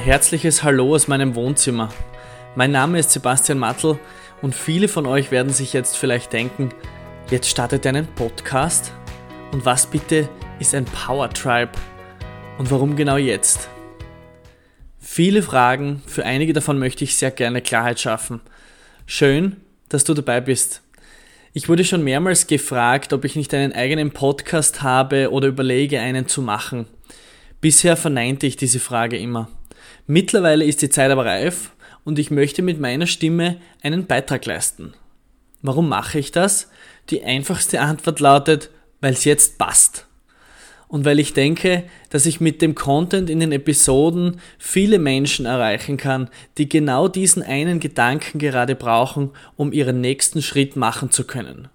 herzliches Hallo aus meinem Wohnzimmer. Mein Name ist Sebastian Mattel und viele von euch werden sich jetzt vielleicht denken, jetzt startet er einen Podcast? Und was bitte ist ein Power Tribe? Und warum genau jetzt? Viele Fragen, für einige davon möchte ich sehr gerne Klarheit schaffen. Schön, dass du dabei bist. Ich wurde schon mehrmals gefragt, ob ich nicht einen eigenen Podcast habe oder überlege, einen zu machen. Bisher verneinte ich diese Frage immer. Mittlerweile ist die Zeit aber reif und ich möchte mit meiner Stimme einen Beitrag leisten. Warum mache ich das? Die einfachste Antwort lautet, weil es jetzt passt. Und weil ich denke, dass ich mit dem Content in den Episoden viele Menschen erreichen kann, die genau diesen einen Gedanken gerade brauchen, um ihren nächsten Schritt machen zu können.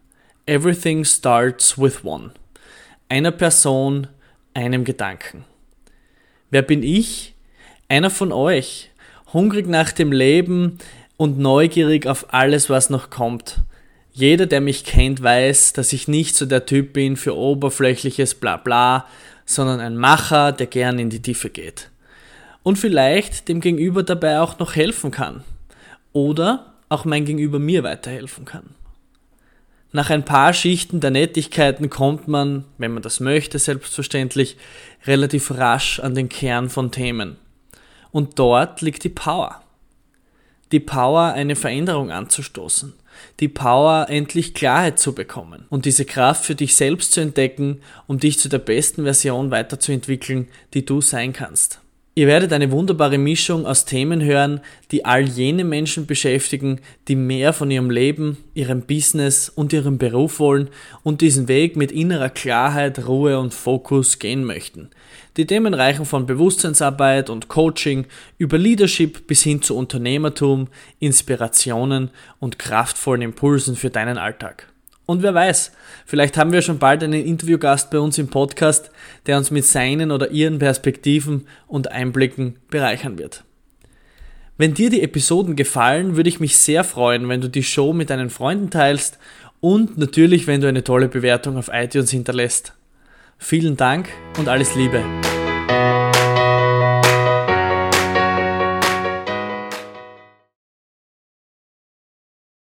Everything starts with one. Einer Person, einem Gedanken. Wer bin ich? Einer von euch, hungrig nach dem Leben und neugierig auf alles, was noch kommt. Jeder, der mich kennt, weiß, dass ich nicht so der Typ bin für oberflächliches Blabla, sondern ein Macher, der gern in die Tiefe geht. Und vielleicht dem Gegenüber dabei auch noch helfen kann. Oder auch mein Gegenüber mir weiterhelfen kann. Nach ein paar Schichten der Nettigkeiten kommt man, wenn man das möchte, selbstverständlich, relativ rasch an den Kern von Themen. Und dort liegt die Power. Die Power, eine Veränderung anzustoßen. Die Power, endlich Klarheit zu bekommen. Und diese Kraft für dich selbst zu entdecken, um dich zu der besten Version weiterzuentwickeln, die du sein kannst. Ihr werdet eine wunderbare Mischung aus Themen hören, die all jene Menschen beschäftigen, die mehr von ihrem Leben, ihrem Business und ihrem Beruf wollen und diesen Weg mit innerer Klarheit, Ruhe und Fokus gehen möchten. Die Themen reichen von Bewusstseinsarbeit und Coaching über Leadership bis hin zu Unternehmertum, Inspirationen und kraftvollen Impulsen für deinen Alltag. Und wer weiß, vielleicht haben wir schon bald einen Interviewgast bei uns im Podcast, der uns mit seinen oder ihren Perspektiven und Einblicken bereichern wird. Wenn dir die Episoden gefallen, würde ich mich sehr freuen, wenn du die Show mit deinen Freunden teilst und natürlich, wenn du eine tolle Bewertung auf iTunes hinterlässt. Vielen Dank und alles Liebe.